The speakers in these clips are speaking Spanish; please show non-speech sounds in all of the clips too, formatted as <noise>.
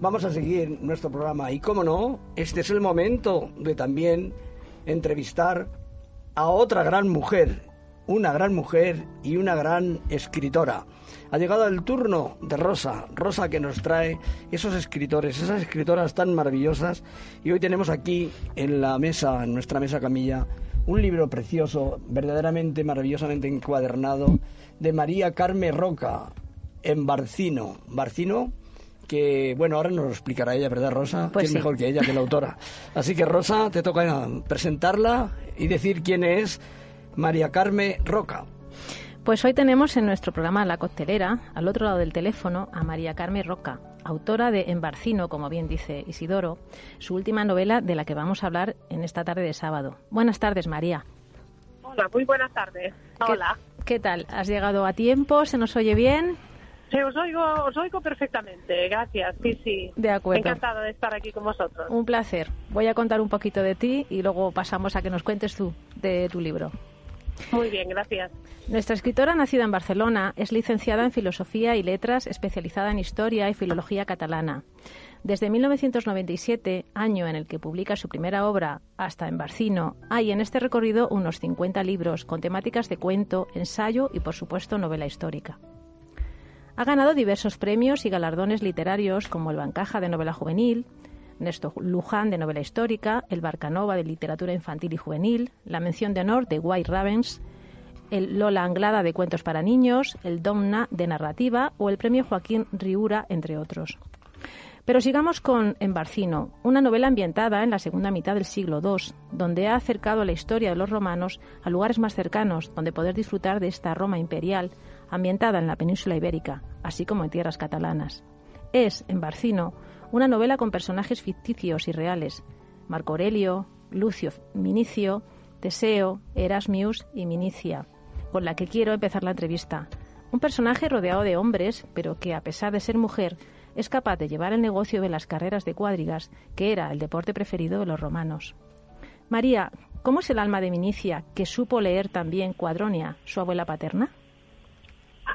vamos a seguir nuestro programa y, como no, este es el momento de también entrevistar a otra gran mujer, una gran mujer y una gran escritora. Ha llegado el turno de Rosa, Rosa que nos trae esos escritores, esas escritoras tan maravillosas. Y hoy tenemos aquí en la mesa, en nuestra mesa camilla, un libro precioso, verdaderamente maravillosamente encuadernado, de María Carme Roca, en Barcino. Barcino, que, bueno, ahora nos lo explicará ella, ¿verdad, Rosa? Pues que es mejor que ella, que la autora. Así que, Rosa, te toca presentarla y decir quién es María Carme Roca. Pues hoy tenemos en nuestro programa La Coctelera, al otro lado del teléfono, a María Carmen Roca, autora de Embarcino, como bien dice Isidoro, su última novela de la que vamos a hablar en esta tarde de sábado. Buenas tardes, María. Hola, muy buenas tardes. Hola. ¿Qué, qué tal? ¿Has llegado a tiempo? ¿Se nos oye bien? Sí, os oigo, os oigo perfectamente, gracias. Sí, sí. De acuerdo. Encantada de estar aquí con vosotros. Un placer. Voy a contar un poquito de ti y luego pasamos a que nos cuentes tú de tu libro. Muy bien, gracias. Nuestra escritora, nacida en Barcelona, es licenciada en Filosofía y Letras, especializada en Historia y Filología catalana. Desde 1997, año en el que publica su primera obra, hasta en Barcino, hay en este recorrido unos 50 libros con temáticas de cuento, ensayo y, por supuesto, novela histórica. Ha ganado diversos premios y galardones literarios como el Bancaja de Novela Juvenil, Néstor Luján de novela histórica, el Barcanova de literatura infantil y juvenil, la mención de honor de White Ravens, el Lola Anglada de cuentos para niños, el Domna de narrativa o el premio Joaquín Riura, entre otros. Pero sigamos con Embarcino, una novela ambientada en la segunda mitad del siglo II, donde ha acercado la historia de los romanos a lugares más cercanos, donde poder disfrutar de esta Roma imperial, ambientada en la península ibérica, así como en tierras catalanas. Es, Embarcino, una novela con personajes ficticios y reales. Marco Aurelio, Lucio Minicio, Teseo, Erasmius y Minicia, con la que quiero empezar la entrevista. Un personaje rodeado de hombres, pero que a pesar de ser mujer, es capaz de llevar el negocio de las carreras de cuadrigas, que era el deporte preferido de los romanos. María, ¿cómo es el alma de Minicia, que supo leer también Cuadronia, su abuela paterna?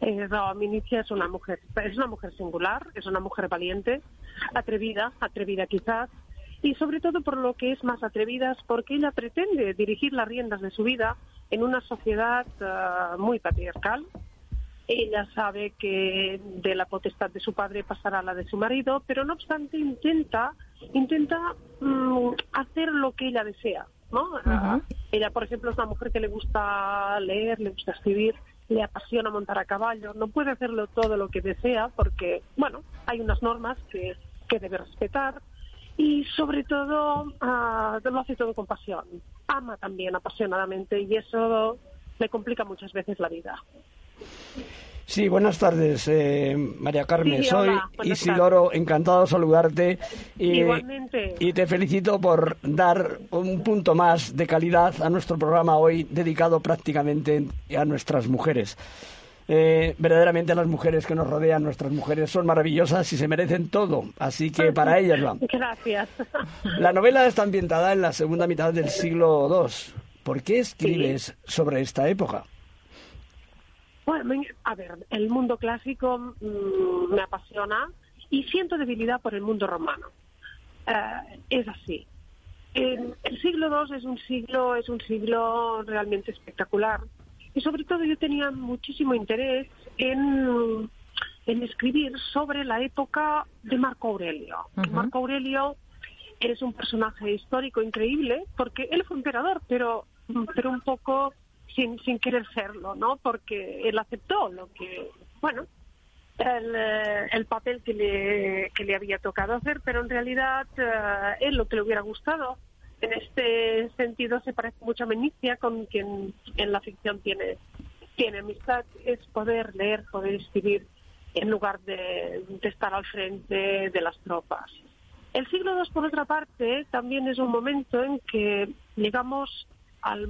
Eh, no, Minicia es una mujer, es una mujer singular, es una mujer valiente, atrevida, atrevida quizás, y sobre todo por lo que es más atrevida es porque ella pretende dirigir las riendas de su vida en una sociedad uh, muy patriarcal. Ella sabe que de la potestad de su padre pasará a la de su marido, pero no obstante intenta intenta um, hacer lo que ella desea. ¿no? Uh -huh. Ella, por ejemplo, es una mujer que le gusta leer, le gusta escribir, le apasiona montar a caballo, no puede hacerlo todo lo que desea porque, bueno, hay unas normas que, que debe respetar y sobre todo uh, lo hace todo con pasión. Ama también apasionadamente y eso le complica muchas veces la vida. Sí, buenas tardes, eh, María Carmen. Sí, Soy Isidoro, tardes. encantado de saludarte. Y, Igualmente. Y te felicito por dar un punto más de calidad a nuestro programa hoy, dedicado prácticamente a nuestras mujeres. Eh, verdaderamente las mujeres que nos rodean, nuestras mujeres, son maravillosas y se merecen todo. Así que para <laughs> ellas va. Gracias. La novela está ambientada en la segunda mitad del siglo II. ¿Por qué escribes sí. sobre esta época? Bueno, a ver, el mundo clásico mmm, me apasiona y siento debilidad por el mundo romano. Uh, es así. El, el, siglo II es un siglo, es un siglo realmente espectacular y sobre todo yo tenía muchísimo interés en, en escribir sobre la época de Marco Aurelio. Uh -huh. Marco Aurelio es un personaje histórico increíble porque él fue emperador, pero, pero un poco sin, sin querer serlo, ¿no? Porque él aceptó lo que, bueno, el, el papel que le, que le había tocado hacer, pero en realidad uh, él lo que le hubiera gustado. En este sentido se parece mucho a Menicia, con quien en la ficción tiene, tiene amistad, es poder leer, poder escribir en lugar de, de estar al frente de las tropas. El siglo II, por otra parte, también es un momento en que llegamos al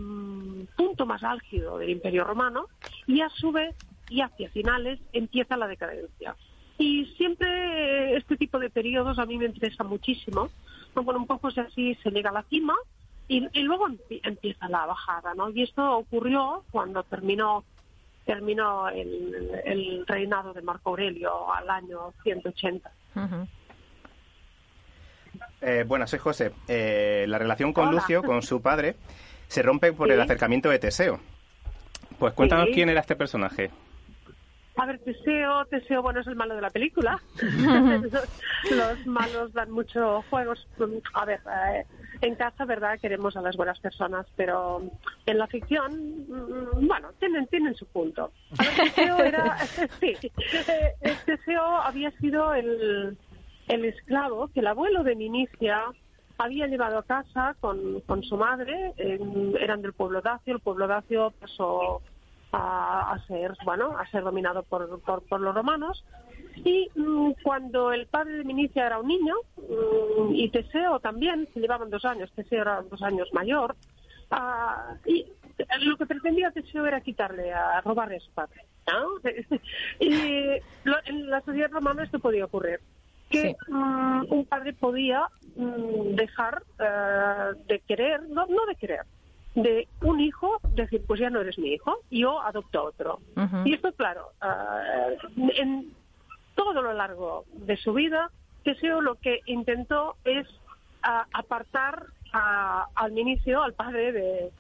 punto más álgido del Imperio Romano y a su vez y hacia finales empieza la decadencia. Y siempre este tipo de periodos a mí me interesa muchísimo. Bueno, un poco así se llega a la cima y, y luego empieza la bajada, ¿no? Y esto ocurrió cuando terminó terminó el, el reinado de Marco Aurelio al año 180. Uh -huh. Eh, bueno, soy José. Eh, la relación con Lucio, con su padre, se rompe por el acercamiento de Teseo. Pues cuéntanos quién era este personaje. A ver, Teseo, Teseo, bueno, es el malo de la película. <laughs> los, malos dan muchos juegos. A ver, eh, en casa, ¿verdad? Queremos a las buenas personas, pero en la ficción, mm, bueno, tienen, tienen su punto. A ver, Teseo era, <laughs> sí, Teseo había sido el, el esclavo que el abuelo de Minicia había llevado a casa con, con su madre, eran del pueblo dacio, el pueblo dacio pasó a, ser bueno a ser dominado por, por, los romanos. Y mm, cuando el padre de Minicia era un niño mm, y Teseo también se llevaban dos años Teseo era dos años mayor ah, y lo que pretendía Teseo era quitarle a robarle a su padre <laughs> y en la sociedad romana esto podía ocurrir que mm, un padre podía dejar eh, de querer no no de querer de un hijo decir, pues ya no eres mi hijo, yo adopto otro. Y esto, claro, uh, en todo lo largo de su vida, Teseo lo que intentó es uh, apartar al Minicio, al padre de,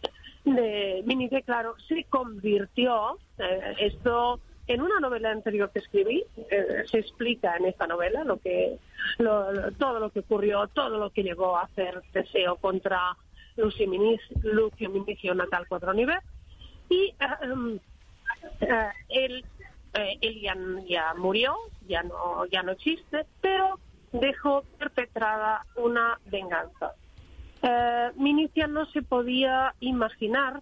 de Minicio, claro, se convirtió, eh, esto en una novela anterior que escribí, eh, se explica en esta novela lo que todo lo que ocurrió, todo lo que llegó a hacer Teseo contra Lucio Minicio, natal cuatro nivel y eh, em, eh, él, eh, él ya, murió, ya no, ya no existe, pero dejó perpetrada una venganza. Minicia no se podía imaginar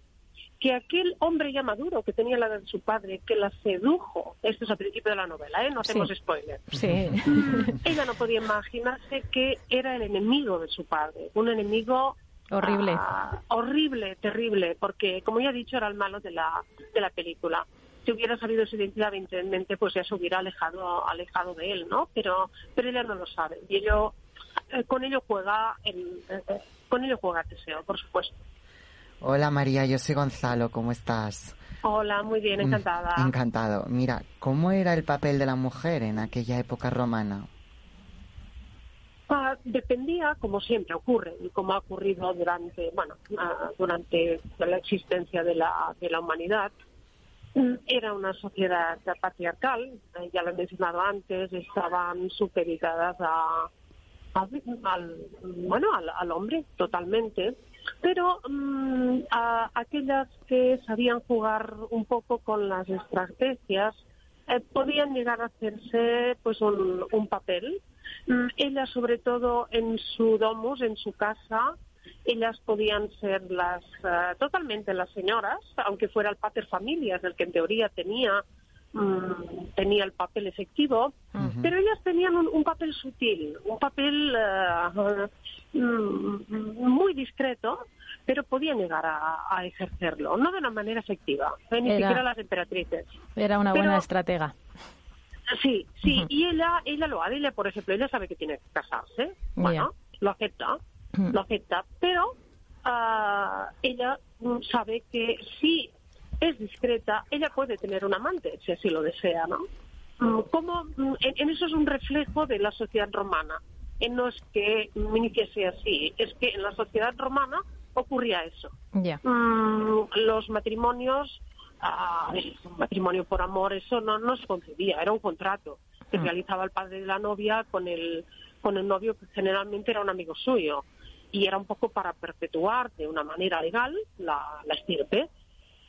que aquel hombre ya maduro que tenía la de su padre, que la sedujo, esto es al principio de la novela, ¿eh? no hacemos spoiler, sí. <laughs> Ella no podía imaginarse que era el enemigo de su padre, un enemigo Horrible. Ah, horrible, terrible, porque como ya he dicho, era el malo de la, de la película. Si hubiera sabido su identidad, evidentemente, pues ya se hubiera alejado, alejado de él, ¿no? Pero, pero ella no lo sabe. Y ello, eh, con ello juega, el, eh, con ello juega Teseo, por supuesto. Hola María, yo soy Gonzalo, ¿cómo estás? Hola, muy bien, mm, encantada. Encantado. Mira, ¿cómo era el papel de la mujer en aquella época romana? dependía, como siempre ocurre y como ha ocurrido durante, bueno, ah, durante la existencia de la, de la humanidad, mm, era una sociedad patriarcal, eh, ya lo he mencionado antes, estaban supeditadas a, al, bueno, al, hombre totalmente, pero mm, a, aquellas que sabían jugar un poco con las estrategias eh, podían llegar a hacerse pues un, papel. Mm, ellas, sobre todo en su domus, en su casa, ellas podían ser las eh, totalmente las señoras, aunque fuera el pater familias, el que en teoría tenía mm, tenía el papel efectivo, pero ellas tenían un, papel sutil, un papel mm, muy discreto, pero podían llegar a, ejercerlo, no de una manera efectiva, eh, ni siquiera las emperatrices. Era una buena estratega. Sí, sí, y ella, ella lo hace, ella, por ejemplo, ella sabe que tiene que casarse, bueno, lo acepta, lo acepta, pero uh, ella sabe que si es discreta, ella puede tener un amante, si así lo desea, ¿no? Mm, como mm, en, eso es un reflejo de la sociedad romana. no es que Minicia sea así, es que en la sociedad romana ocurría eso. los matrimonios Ah, un matrimonio por amor, eso no, no se concebía, era un contrato que mm. realizaba el padre de la novia con el, con el novio que generalmente era un amigo suyo y era un poco para perpetuar de una manera legal la, la estirpe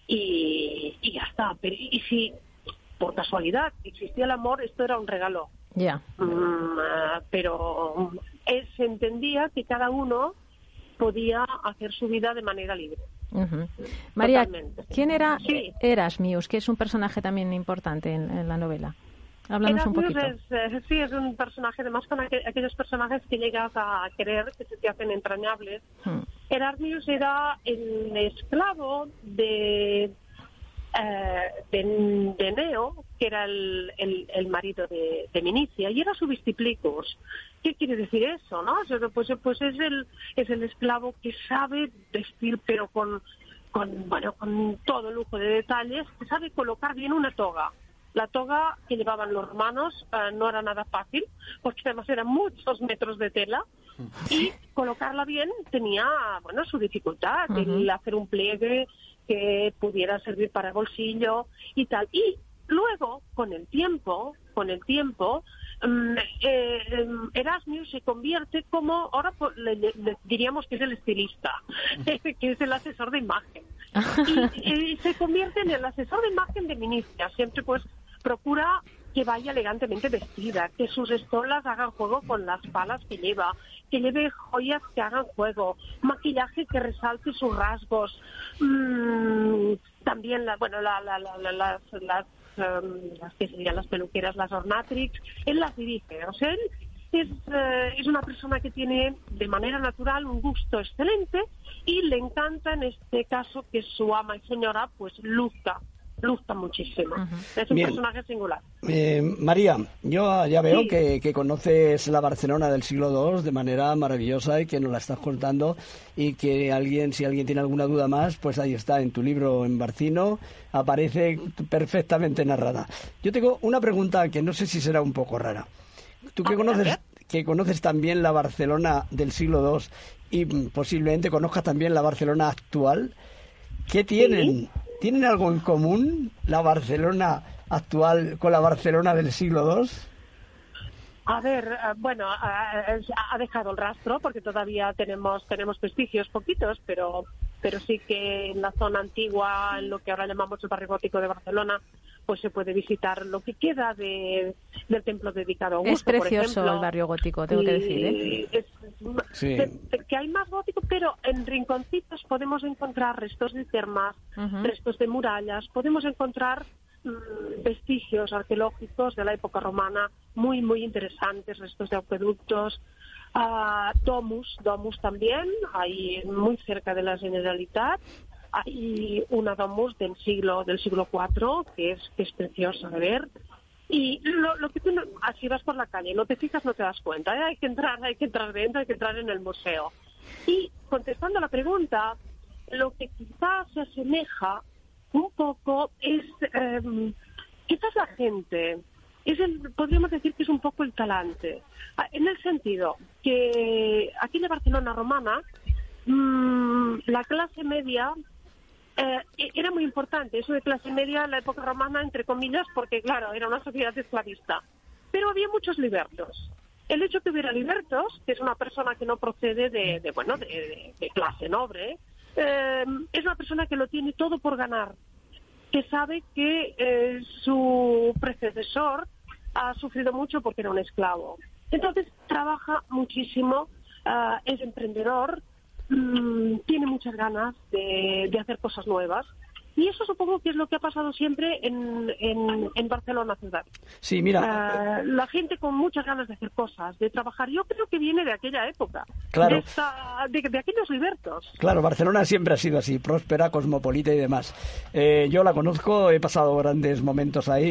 y, y ya está. Pero, y si por casualidad existía el amor, esto era un regalo. Ya. Mm, pero eh, se entendía que cada uno podía hacer su vida de manera libre. María, ¿quién era Erasmius, que es un personaje también importante en, la novela? Háblanos un poquito. Es, eh, sí, es un personaje, además con aquellos personajes que llegas a querer, que se te hacen entrañables. Hmm. Erasmius era el esclavo de, eh, de, Neo, que era el, el, marido de, de, Minicia, y era su vistiplicus. ¿Qué quiere decir eso, no? Pues, pues es el es el esclavo que sabe vestir, pero con con bueno con todo lujo de detalles, que sabe colocar bien una toga. La toga que llevaban los romanos eh, no era nada fácil, porque además eran muchos metros de tela y colocarla bien tenía, bueno, su dificultad, el hacer un pliegue que pudiera servir para el bolsillo y tal. Y luego, con el tiempo, con el tiempo, mm, eh, Erasmus se convierte como, ahora le, le- diríamos que es el estilista, <laughs> que es el asesor de imagen. <laughs> Y, y se convierte en el asesor de imagen de Minicia. Siempre pues procura que vaya elegantemente vestida, que sus estolas hagan juego con las palas que lleva, que lleve joyas que hagan juego, maquillaje que resalte sus rasgos, mm, también la, bueno la, la- la- la- las, las, em, las que serían las peluqueras, las ornatrix, él las dirige, o sea, él es, eh, es una persona que tiene de manera natural un gusto excelente y le encanta en este caso que su ama y señora pues luzca, luzca muchísimo. Es un Bien. personaje singular. Eh, María, yo ya veo Sí. que, que conoces la Barcelona del siglo II de manera maravillosa y que nos la estás contando y que alguien, si alguien tiene alguna duda más, pues ahí está, en tu libro en Barcino, aparece perfectamente narrada. Yo tengo una pregunta que no sé si será un poco rara. Tú que conoces, que conoces también la Barcelona del siglo II y mm, posiblemente conozcas también la Barcelona actual, ¿qué tienen? ¿Tienen algo en común la Barcelona actual con la Barcelona del siglo II? A ver, eh, bueno, ha dejado el rastro porque todavía tenemos tenemos vestigios poquitos, pero pero sí que en la zona antigua, en lo que ahora llamamos el barrio gótico de Barcelona, pues se puede visitar lo que queda de, del templo dedicado a Augusto, Es precioso por ejemplo. el barrio gótico, tengo que decir. ¿eh? Es- Sí. que hay más gótico, pero en rinconcitos podemos encontrar restos de termas, restos de murallas, podemos encontrar mm, vestigios arqueológicos de la época romana muy, muy interesantes, restos de acueductos, ah, domus, domus también, ahí muy cerca de la Generalitat. Hay una domus del siglo del siglo IV que es que es preciosa de ver. Y lo, lo que tú, no- así vas por la calle, no te fijas, no te das cuenta. ¿eh? Hay que entrar, hay que entrar dentro, hay que entrar en el museo. Y contestando a la pregunta, lo que quizás se asemeja un poco es em, quizás la gente. Es el, podríamos decir que es un poco el talante. Ah, En el sentido que aquí en Barcelona romana, mm, la clase media eh, e- era muy importante eso de clase media en la época romana, entre comillas, porque claro, era una sociedad esclavista. Pero había muchos libertos. El hecho que hubiera libertos, que es una persona que no procede de, de, bueno, de, de- de clase noble, eh, es una persona que lo tiene todo por ganar, que sabe que eh, su predecesor ha sufrido mucho porque era un esclavo. Entonces trabaja muchísimo, ah, es emprendedor, mm, tiene muchas ganas de, de hacer cosas nuevas. Y eso supongo que es lo que ha pasado siempre en, en, en Barcelona ciudad. Sí, mira, Ah, la gente con muchas ganas de hacer cosas, de trabajar. Yo creo que viene de aquella época, Claro. de, esta- de, de aquellos libertos. Claro, Barcelona siempre ha sido así, próspera, cosmopolita y demás. Eh, yo la conozco, he pasado grandes momentos ahí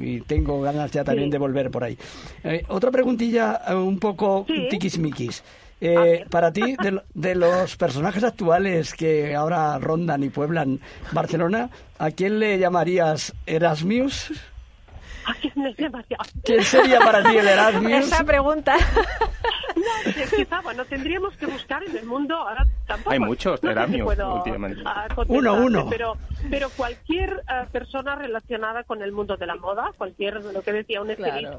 y, y tengo ganas ya también Sí. de volver por ahí. Eh, otra preguntilla eh, un poco Sí. tiquismiquis. A Eh, para ti, de, lo- de los personajes actuales que ahora rondan y pueblan Barcelona, ¿a quién le llamarías Erasmius? Demasiado. ¿Quién sería para ti el Erasmius? Esa pregunta. No, quizá, bueno, tendríamos que buscar en el mundo, ahora tampoco... Hay muchos no Erasmius últimamente. ah, contestarte, Uno, uno. Pero, pero cualquier ah, persona relacionada con el mundo de la moda, cualquier, lo que decía un Claro.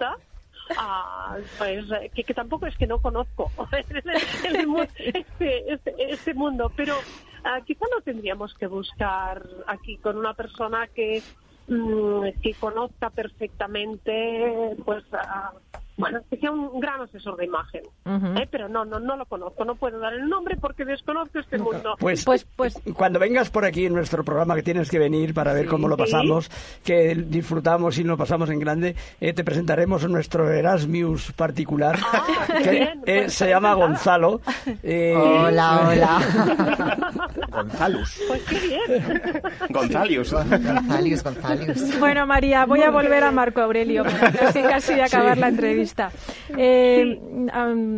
Ah, pues que, que tampoco es que no conozco <laughs> el- el este, este, este mundo, pero ah, quizá no tendríamos que buscar aquí con una persona que mm, que conozca perfectamente, pues, ah, bueno, que sea un gran asesor de imagen. Eh, Pero no, no, no lo conozco, no puedo dar el nombre porque desconozco este mundo. Pues, Pues- pues- cuando vengas por aquí en nuestro programa, que tienes que venir para ver cómo lo Sí. pasamos, que disfrutamos y lo pasamos en grande, eh, te presentaremos nuestro Erasmus particular, Ah, que bien, eh, pues se llama. Gonzalo. Eh, Hola, hola. <laughs> Gonzalus. Pues qué bien. Gonzalius. Gonzalius, Gonzalius. Bueno, María, voy a volver a Marco Aurelio, para casi, casi acabar la entrevista. Eh,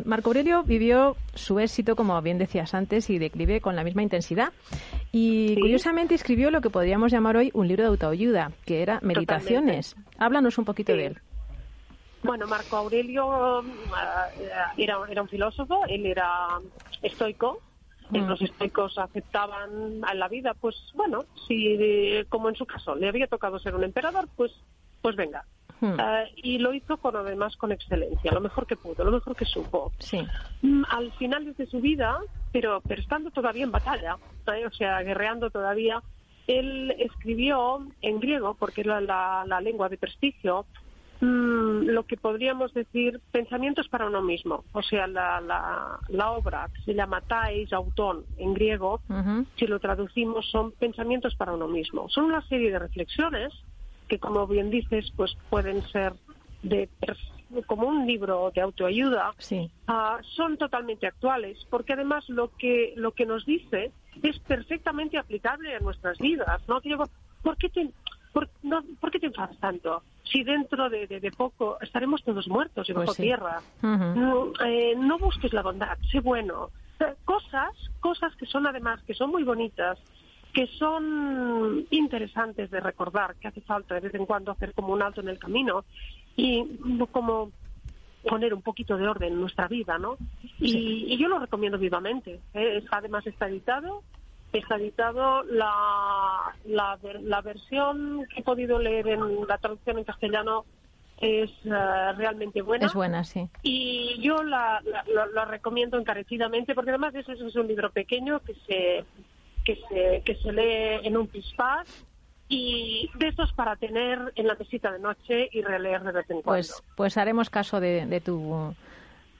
Marco Aurelio vivió su éxito, como bien decías antes, y declive con la misma intensidad. Y curiosamente escribió lo que podríamos llamar hoy un libro de autoayuda, que era Meditaciones. Háblanos un poquito de él. Bueno, Marco Aurelio eh, era, era un filósofo, él era estoico, Mm. los estoicos aceptaban a la vida, pues bueno, si como en su caso le había tocado ser un emperador, pues, pues venga. Eh, y lo hizo con además con excelencia, lo mejor que pudo, lo mejor que supo. Sí. Mm, al final de su vida, pero, pero estando todavía en batalla, ¿eh? o sea, guerreando todavía, él escribió en griego, porque era la lengua de prestigio, Mm, lo que podríamos decir pensamientos para uno mismo. O sea, la, la, obra se llama Autón en griego, si lo traducimos son pensamientos para uno mismo. Son una serie de reflexiones que, como bien dices, pues pueden ser de como un libro de autoayuda, ah, son totalmente actuales, porque además lo que lo que nos dice es perfectamente aplicable a nuestras vidas. ¿no? ¿por qué te, por, no, ¿por qué te enfadas tanto? si dentro de, poco estaremos todos muertos y bajo pues tierra. no, eh, no busques la bondad, sé bueno. Cosas, cosas que son además, que son muy bonitas, que son interesantes de recordar, que hace falta de vez en cuando hacer como un alto en el camino y como poner un poquito de orden en nuestra vida, ¿no? Y, yo lo recomiendo vivamente. ¿eh? además está editado está editado la, la, versión que he podido leer en la traducción en castellano es eh, realmente buena. Es buena, sí. Y yo la, la, recomiendo encarecidamente porque además eso es un libro pequeño que se, que se, que se lee en un pispás y de estos para tener en la mesita de noche y releer de vez en cuando. Pues, pues haremos caso de, de tu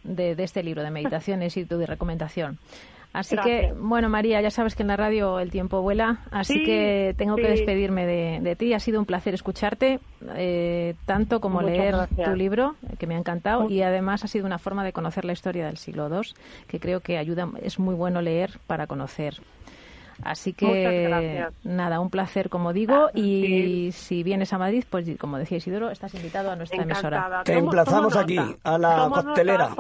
de, de este libro de meditaciones y tu de recomendación. Así que, bueno, María, ya sabes que en la radio el tiempo vuela, así que tengo que despedirme de, ti. Ha sido un placer escucharte, eh, tanto como leer tu libro, que me ha encantado, y además ha sido una forma de conocer la historia del siglo II, que creo que ayuda, es muy bueno leer para conocer. Así que nada, un placer como digo y si vienes a Madrid, pues como decía Isidoro, estás invitado a nuestra emisora. Te emplazamos aquí, a la costelera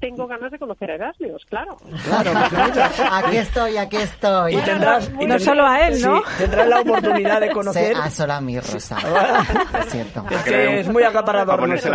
tengo ganas de conocer a Erasmus, claro. Claro, <laughs> aquí estoy, aquí estoy. Y tendrás, y no solo a él, ¿no? tendrás la oportunidad de conocer. a solo a mí, Rosa. <laughs> es cierto. Es que es muy acaparador nuestro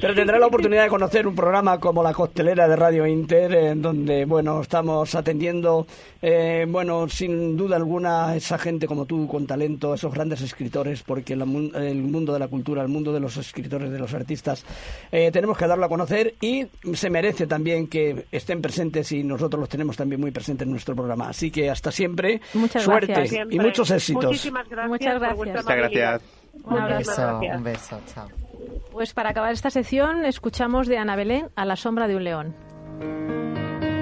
Pero tendrás la oportunidad de conocer un programa como La Costelera de Radio Inter, en donde, bueno, estamos atendiendo, eh, bueno, sin duda alguna, esa gente como tú, con talento, esos grandes escritores, porque el mundo de la cultura, el mundo de los escritores, de los artistas, eh, tenemos que darlo a conocer y se merece también que estén presentes y nosotros los tenemos también muy presentes en nuestro programa. Así que hasta siempre, suerte y muchos éxitos. Muchísimas gracias. Muchas gracias. Muchas gracias. Un beso, un beso, chao. Pues para acabar esta sección escuchamos de Ana Belén a la sombra de un león.